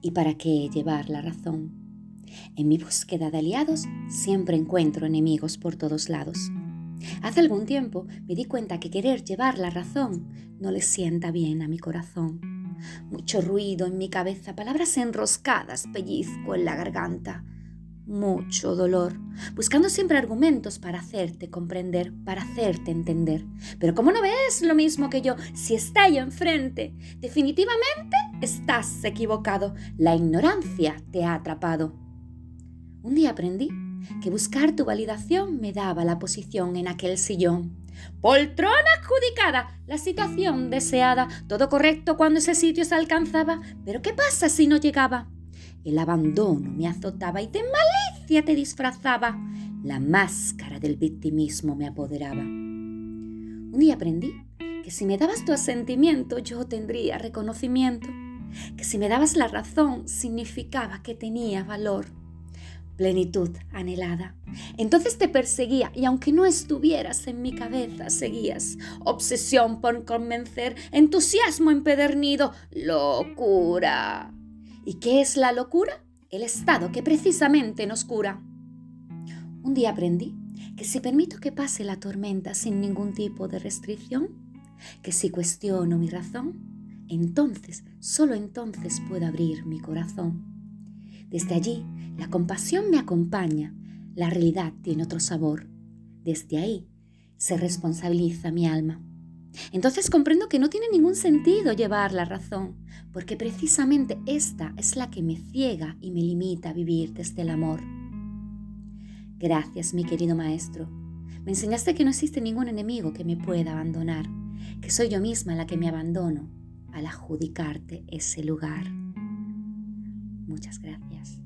¿Y para qué llevar la razón? En mi búsqueda de aliados siempre encuentro enemigos por todos lados. Hace algún tiempo me di cuenta que querer llevar la razón no le sienta bien a mi corazón. Mucho ruido en mi cabeza, palabras enroscadas, pellizco en la garganta. Mucho dolor, buscando siempre argumentos para hacerte comprender, para hacerte entender. Pero como no ves lo mismo que yo, si está ahí enfrente, definitivamente estás equivocado. La ignorancia te ha atrapado. Un día aprendí que buscar tu validación me daba la posición en aquel sillón. Poltrona adjudicada, la situación deseada, todo correcto cuando ese sitio se alcanzaba, pero ¿qué pasa si no llegaba? El abandono me azotaba y de malicia te disfrazaba, la máscara del victimismo me apoderaba. Un día aprendí que si me dabas tu asentimiento yo tendría reconocimiento, que si me dabas la razón significaba que tenía valor plenitud anhelada. Entonces te perseguía y aunque no estuvieras en mi cabeza, seguías. Obsesión por convencer, entusiasmo empedernido, locura. ¿Y qué es la locura? El estado que precisamente nos cura. Un día aprendí que si permito que pase la tormenta sin ningún tipo de restricción, que si cuestiono mi razón, entonces, solo entonces puedo abrir mi corazón. Desde allí la compasión me acompaña, la realidad tiene otro sabor. Desde ahí se responsabiliza mi alma. Entonces comprendo que no tiene ningún sentido llevar la razón, porque precisamente esta es la que me ciega y me limita a vivir desde el amor. Gracias, mi querido maestro. Me enseñaste que no existe ningún enemigo que me pueda abandonar, que soy yo misma la que me abandono al adjudicarte ese lugar. Muchas gracias.